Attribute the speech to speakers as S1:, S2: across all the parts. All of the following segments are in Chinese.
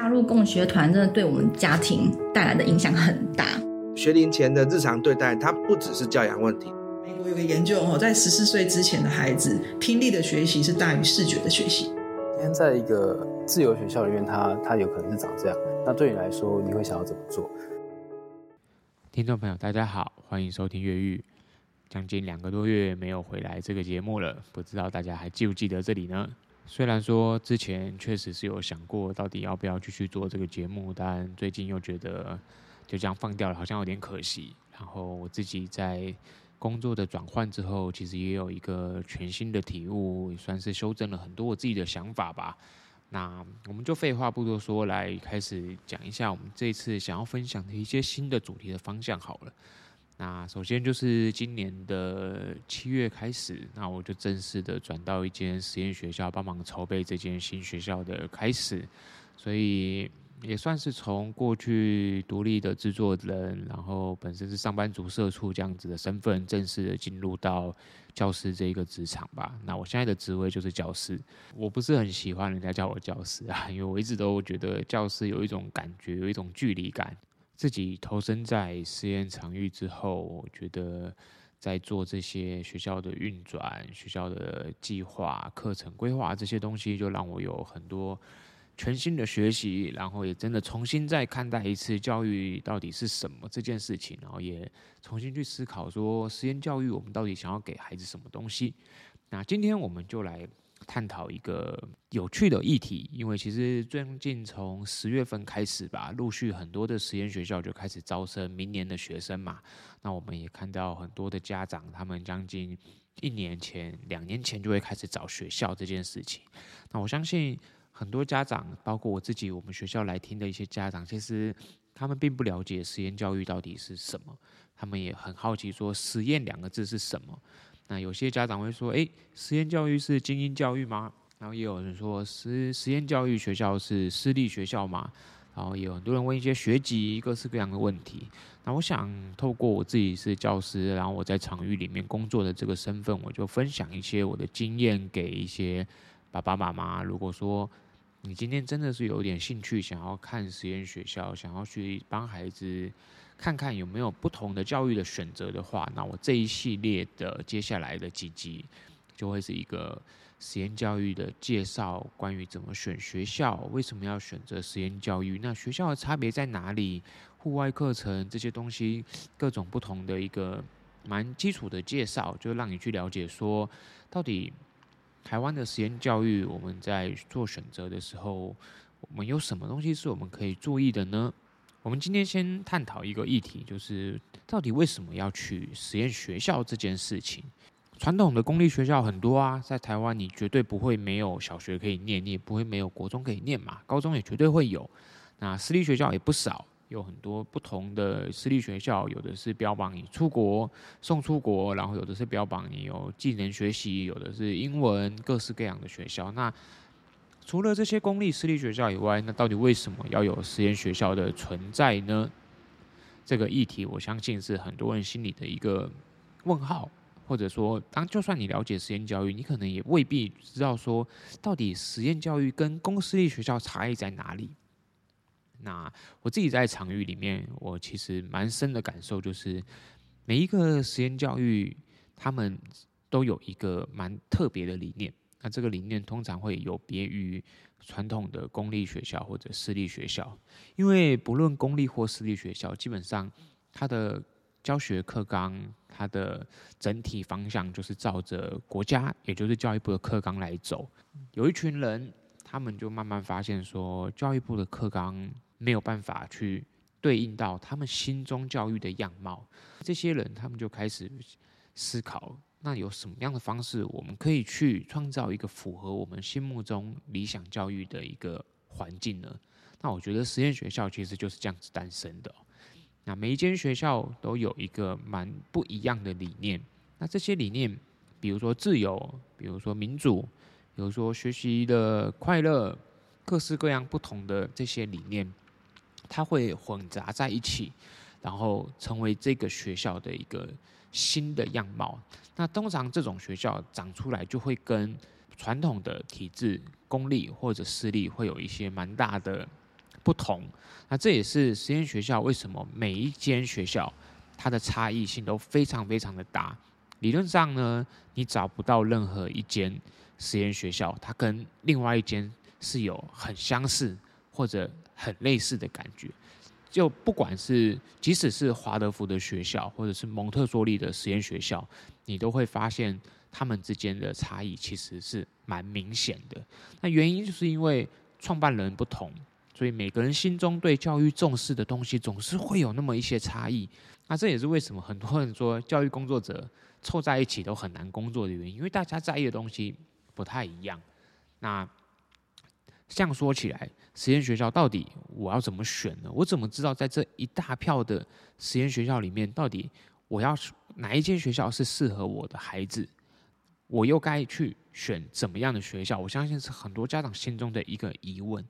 S1: 加入共学团真的对我们家庭带来的影响很大。
S2: 学龄前的日常对待，它不只是教养问题。
S3: 美国有个研究哦，在十四岁之前的孩子，听力的学习是大于视觉的学习。
S4: 今天在一个自由学校里面，他他有可能是长这样。那对你来说，你会想要怎么做？
S5: 听众朋友，大家好，欢迎收听越狱。将近两个多月没有回来这个节目了，不知道大家还记不记得这里呢？虽然说之前确实是有想过到底要不要继续做这个节目，但最近又觉得就这样放掉了，好像有点可惜。然后我自己在工作的转换之后，其实也有一个全新的体悟，算是修正了很多我自己的想法吧。那我们就废话不多说，来开始讲一下我们这次想要分享的一些新的主题的方向好了。那首先就是今年的七月开始，那我就正式的转到一间实验学校帮忙筹备这间新学校的开始，所以也算是从过去独立的制作人，然后本身是上班族社畜这样子的身份，正式的进入到教师这一个职场吧。那我现在的职位就是教师，我不是很喜欢人家叫我教师啊，因为我一直都觉得教师有一种感觉，有一种距离感。自己投身在实验场域之后，我觉得在做这些学校的运转、学校的计划、课程规划这些东西，就让我有很多全新的学习，然后也真的重新再看待一次教育到底是什么这件事情，然后也重新去思考说，实验教育我们到底想要给孩子什么东西。那今天我们就来。探讨一个有趣的议题，因为其实最近从十月份开始吧，陆续很多的实验学校就开始招生明年的学生嘛。那我们也看到很多的家长，他们将近一年前、两年前就会开始找学校这件事情。那我相信很多家长，包括我自己，我们学校来听的一些家长，其实他们并不了解实验教育到底是什么，他们也很好奇说“实验”两个字是什么。那有些家长会说：“诶，实验教育是精英教育吗？”然后也有人说：“实实验教育学校是私立学校吗？”然后也有很多人问一些学籍各式各样的问题。那我想透过我自己是教师，然后我在场域里面工作的这个身份，我就分享一些我的经验给一些爸爸妈妈。如果说你今天真的是有点兴趣，想要看实验学校，想要去帮孩子。看看有没有不同的教育的选择的话，那我这一系列的接下来的几集就会是一个实验教育的介绍，关于怎么选学校，为什么要选择实验教育，那学校的差别在哪里，户外课程这些东西，各种不同的一个蛮基础的介绍，就让你去了解说，到底台湾的实验教育，我们在做选择的时候，我们有什么东西是我们可以注意的呢？我们今天先探讨一个议题，就是到底为什么要去实验学校这件事情。传统的公立学校很多啊，在台湾你绝对不会没有小学可以念，你也不会没有国中可以念嘛，高中也绝对会有。那私立学校也不少，有很多不同的私立学校，有的是标榜你出国送出国，然后有的是标榜你有技能学习，有的是英文，各式各样的学校。那除了这些公立私立学校以外，那到底为什么要有实验学校的存在呢？这个议题，我相信是很多人心里的一个问号，或者说，当就算你了解实验教育，你可能也未必知道说，到底实验教育跟公私立学校差异在哪里。那我自己在场域里面，我其实蛮深的感受就是，每一个实验教育，他们都有一个蛮特别的理念。那这个理念通常会有别于传统的公立学校或者私立学校，因为不论公立或私立学校，基本上它的教学课纲、它的整体方向就是照着国家，也就是教育部的课纲来走。有一群人，他们就慢慢发现说，教育部的课纲没有办法去对应到他们心中教育的样貌。这些人，他们就开始思考。那有什么样的方式，我们可以去创造一个符合我们心目中理想教育的一个环境呢？那我觉得实验学校其实就是这样子诞生的。那每一间学校都有一个蛮不一样的理念。那这些理念，比如说自由，比如说民主，比如说学习的快乐，各式各样不同的这些理念，它会混杂在一起，然后成为这个学校的一个。新的样貌，那通常这种学校长出来就会跟传统的体制、公立或者私立会有一些蛮大的不同。那这也是实验学校为什么每一间学校它的差异性都非常非常的大。理论上呢，你找不到任何一间实验学校，它跟另外一间是有很相似或者很类似的感觉。就不管是即使是华德福的学校，或者是蒙特梭利的实验学校，你都会发现他们之间的差异其实是蛮明显的。那原因就是因为创办人不同，所以每个人心中对教育重视的东西总是会有那么一些差异。那这也是为什么很多人说教育工作者凑在一起都很难工作的原因，因为大家在意的东西不太一样。那这样说起来，实验学校到底我要怎么选呢？我怎么知道在这一大票的实验学校里面，到底我要哪一间学校是适合我的孩子？我又该去选怎么样的学校？我相信是很多家长心中的一个疑问。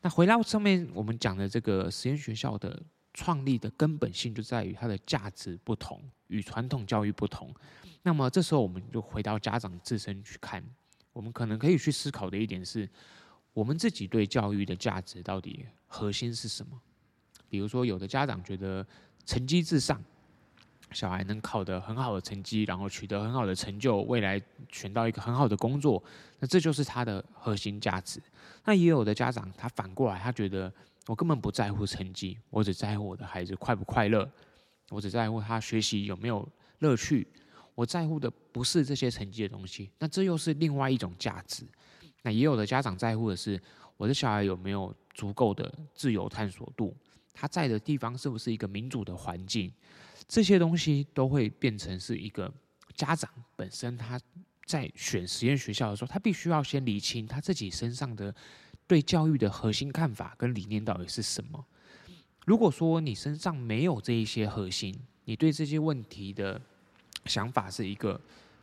S5: 那回到上面我们讲的这个实验学校的创立的根本性，就在于它的价值不同，与传统教育不同。那么这时候我们就回到家长自身去看，我们可能可以去思考的一点是。我们自己对教育的价值到底核心是什么？比如说，有的家长觉得成绩至上，小孩能考得很好的成绩，然后取得很好的成就，未来选到一个很好的工作，那这就是他的核心价值。那也有的家长，他反过来，他觉得我根本不在乎成绩，我只在乎我的孩子快不快乐，我只在乎他学习有没有乐趣，我在乎的不是这些成绩的东西。那这又是另外一种价值。那也有的家长在乎的是，我的小孩有没有足够的自由探索度，他在的地方是不是一个民主的环境，这些东西都会变成是一个家长本身他在选实验学校的时候，他必须要先理清他自己身上的对教育的核心看法跟理念到底是什么。如果说你身上没有这一些核心，你对这些问题的想法是一个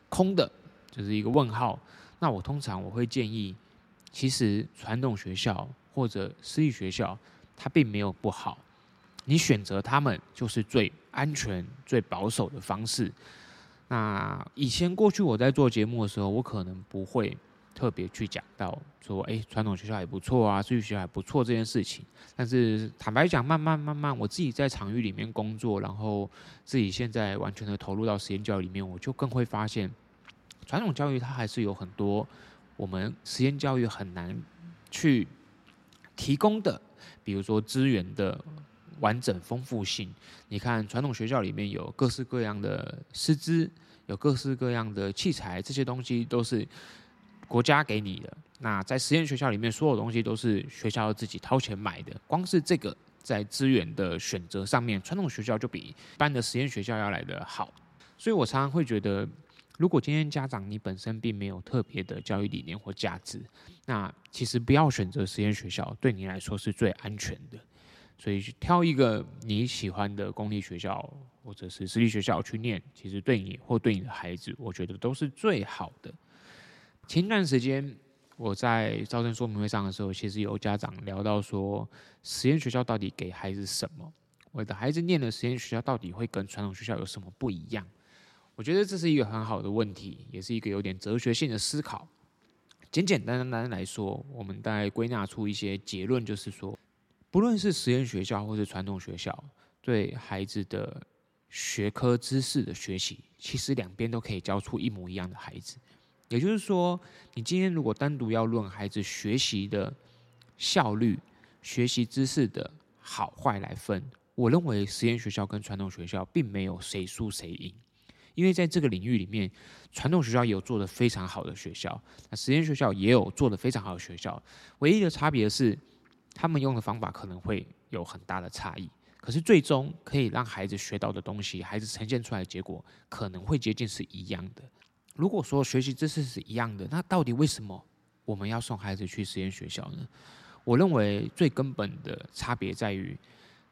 S5: 空的，就是一个问号。那我通常我会建议，其实传统学校或者私立学校，它并没有不好，你选择他们就是最安全、最保守的方式。那以前过去我在做节目的时候，我可能不会特别去讲到说，哎，传统学校也不错啊，私立学校也不错这件事情。但是坦白讲，慢慢慢慢，我自己在场域里面工作，然后自己现在完全的投入到实验教育里面，我就更会发现。传统教育它还是有很多我们实验教育很难去提供的，比如说资源的完整丰富性。你看传统学校里面有各式各样的师资，有各式各样的器材，这些东西都是国家给你的。那在实验学校里面，所有东西都是学校自己掏钱买的。光是这个在资源的选择上面，传统学校就比一般的实验学校要来的好。所以我常常会觉得。如果今天家长你本身并没有特别的教育理念或价值，那其实不要选择实验学校，对你来说是最安全的。所以挑一个你喜欢的公立学校或者是私立学校去念，其实对你或对你的孩子，我觉得都是最好的。前段时间我在招生说明会上的时候，其实有家长聊到说，实验学校到底给孩子什么？我的孩子念的实验学校到底会跟传统学校有什么不一样？我觉得这是一个很好的问题，也是一个有点哲学性的思考。简简单单来说，我们大概归纳出一些结论，就是说，不论是实验学校或是传统学校，对孩子的学科知识的学习，其实两边都可以教出一模一样的孩子。也就是说，你今天如果单独要论孩子学习的效率、学习知识的好坏来分，我认为实验学校跟传统学校并没有谁输谁赢。因为在这个领域里面，传统学校也有做得非常好的学校，那实验学校也有做得非常好的学校。唯一的差别是，他们用的方法可能会有很大的差异。可是最终可以让孩子学到的东西，孩子呈现出来的结果可能会接近是一样的。如果说学习知识是一样的，那到底为什么我们要送孩子去实验学校呢？我认为最根本的差别在于，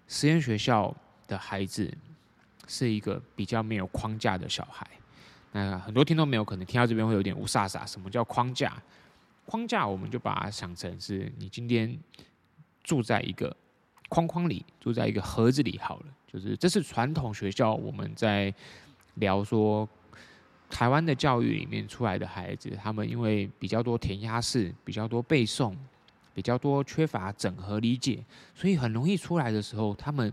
S5: 实验学校的孩子。是一个比较没有框架的小孩。那很多听众没有可能听到这边会有点雾煞煞。什么叫框架？框架我们就把它想成是你今天住在一个框框里，住在一个盒子里好了。就是这是传统学校我们在聊说台湾的教育里面出来的孩子，他们因为比较多填鸭式，比较多背诵，比较多缺乏整合理解，所以很容易出来的时候，他们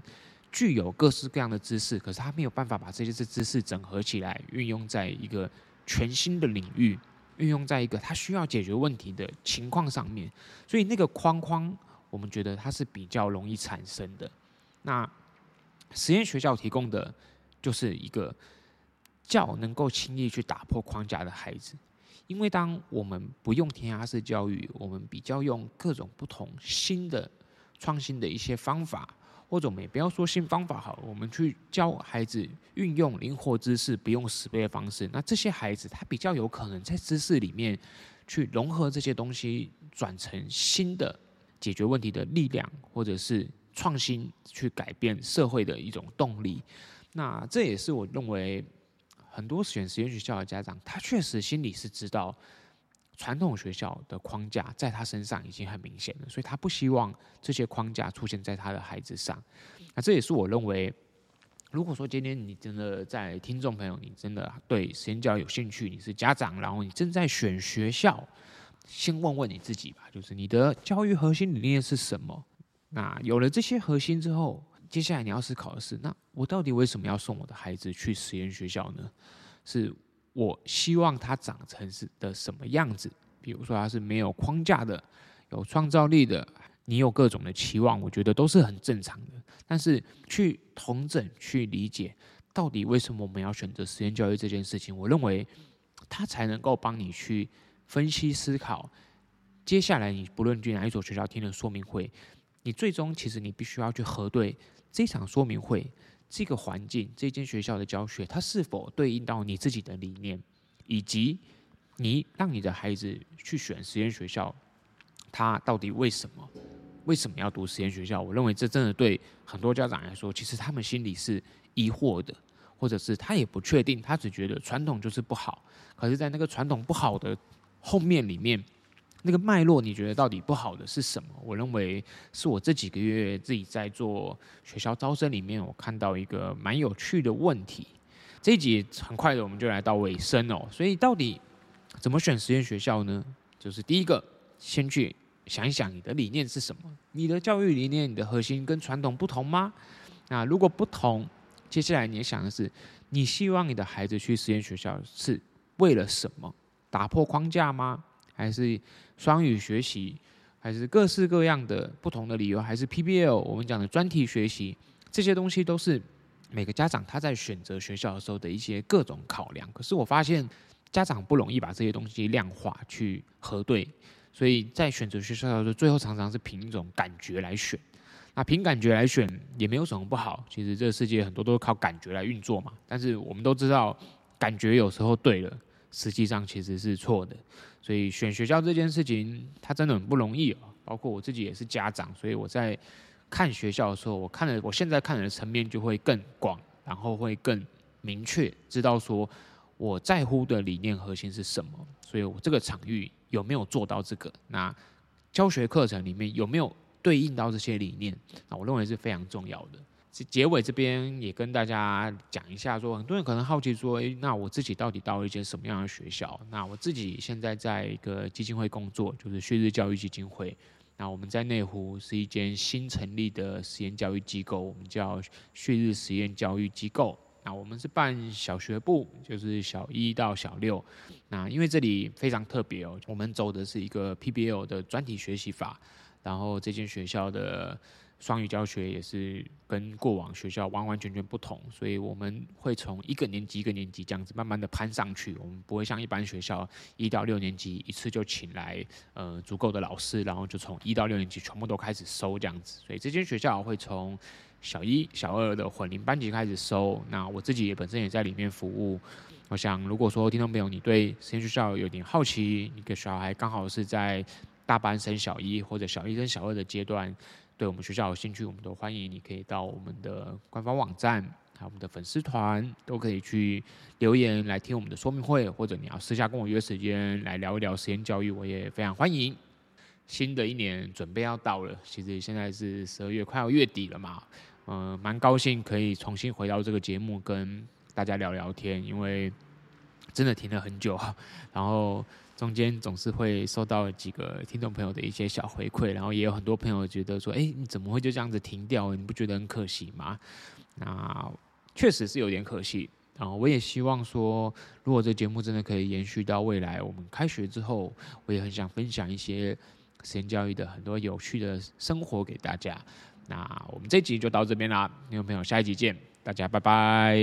S5: 具有各式各样的知识，可是他没有办法把这些知识整合起来，运用在一个全新的领域，运用在一个他需要解决问题的情况上面，所以那个框框，我们觉得它是比较容易产生的。那实验学校提供的就是一个较能够轻易去打破框架的孩子，因为当我们不用填鸭式教育，我们比较用各种不同新的创新的一些方法，或者我们也不要说新方法好，我们去教孩子运用灵活知识，不用死背的方式，那这些孩子他比较有可能在知识里面去融合这些东西，转成新的解决问题的力量，或者是。创新去改变社会的一种动力，那这也是我认为很多选实验学校的家长，他确实心里是知道传统学校的框架在他身上已经很明显了，所以他不希望这些框架出现在他的孩子上。那这也是我认为，如果说今天你真的在听众朋友，你真的对实验教育有兴趣，你是家长，然后你正在选学校，先问问你自己吧，就是你的教育核心理念是什么？那有了这些核心之后，接下来你要思考的是：那我到底为什么要送我的孩子去实验学校呢？是我希望它长成是的什么样子？比如说它是没有框架的，有创造力的，你有各种的期望，我觉得都是很正常的。但是去同整、去理解，到底为什么我们要选择实验教育这件事情，我认为它才能够帮你去分析思考。接下来你不论去哪一所学校听的说明会。你最终其实你必须要去核对这场说明会、这个环境、这间学校的教学，它是否对应到你自己的理念，以及你让你的孩子去选实验学校，他到底为什么为什么要读实验学校？我认为这真的对很多家长来说，其实他们心里是疑惑的，或者是他也不确定，他只觉得传统就是不好。可是，在那个传统不好的后面里面。那个脉络，你觉得到底不好的是什么？我认为是我这几个月自己在做学校招生里面，我看到一个蛮有趣的问题。这一集很快的，我们就来到尾声哦。所以到底怎么选实验学校呢？就是第一个，先去想一想你的理念是什么？你的教育理念，你的核心跟传统不同吗？那如果不同，接下来你想的是，你希望你的孩子去实验学校是为了什么？打破框架吗？还是双语学习，还是各式各样的不同的理由，还是 PBL 我们讲的专题学习，这些东西都是每个家长他在选择学校的时候的一些各种考量。可是我发现家长不容易把这些东西量化去核对，所以在选择学校的时候，最后常常是凭一种感觉来选。那凭感觉来选也没有什么不好，其实这个世界很多都是靠感觉来运作嘛。但是我们都知道，感觉有时候对了。实际上其实是错的，所以选学校这件事情，它真的很不容易哦。包括我自己也是家长，所以我在看学校的时候，我看了，我现在看的层面就会更广，然后会更明确，知道说我在乎的理念核心是什么。所以我这个场域有没有做到这个？那教学课程里面有没有对应到这些理念？那我认为是非常重要的。结尾这边也跟大家讲一下，说很多人可能好奇说，诶，那我自己到底到了一间什么样的学校？那我自己现在在一个基金会工作，就是旭日教育基金会。那我们在内湖是一间新成立的实验教育机构，我们叫旭日实验教育机构。那我们是办小学部，就是小一到小六。那因为这里非常特别哦，我们走的是一个 PBL 的专题学习法，然后这间学校的。双语教学也是跟过往学校完完全全不同，所以我们会从一个年级一个年级这样子慢慢的攀上去。我们不会像一般学校一到六年级一次就请来呃足够的老师，然后就从一到六年级全部都开始收这样子。所以这间学校会从小一、小二的混龄班级开始收。那我自己也本身也在里面服务。我想如果说听众朋友你对实验学校有点好奇，一个小孩刚好是在大班升小一或者小一升小二的阶段。对我们学校有兴趣，我们都欢迎。你可以到我们的官方网站，还有我们的粉丝团，都可以去留言来听我们的说明会，或者你要私下跟我约时间来聊一聊实验教育，我也非常欢迎。新的一年准备要到了，其实现在是十二月，快要月底了嘛，嗯、蛮高兴可以重新回到这个节目跟大家聊聊天，因为真的停了很久，然后中间总是会收到几个听众朋友的一些小回馈，然后也有很多朋友觉得说：“哎，你怎么会就这样子停掉？你不觉得很可惜吗？”那确实是有点可惜。然后我也希望说，如果这节目真的可以延续到未来，我们开学之后，我也很想分享一些实验教育的很多有趣的生活给大家。那我们这集就到这边啦，听众朋友，下一集见，大家拜拜。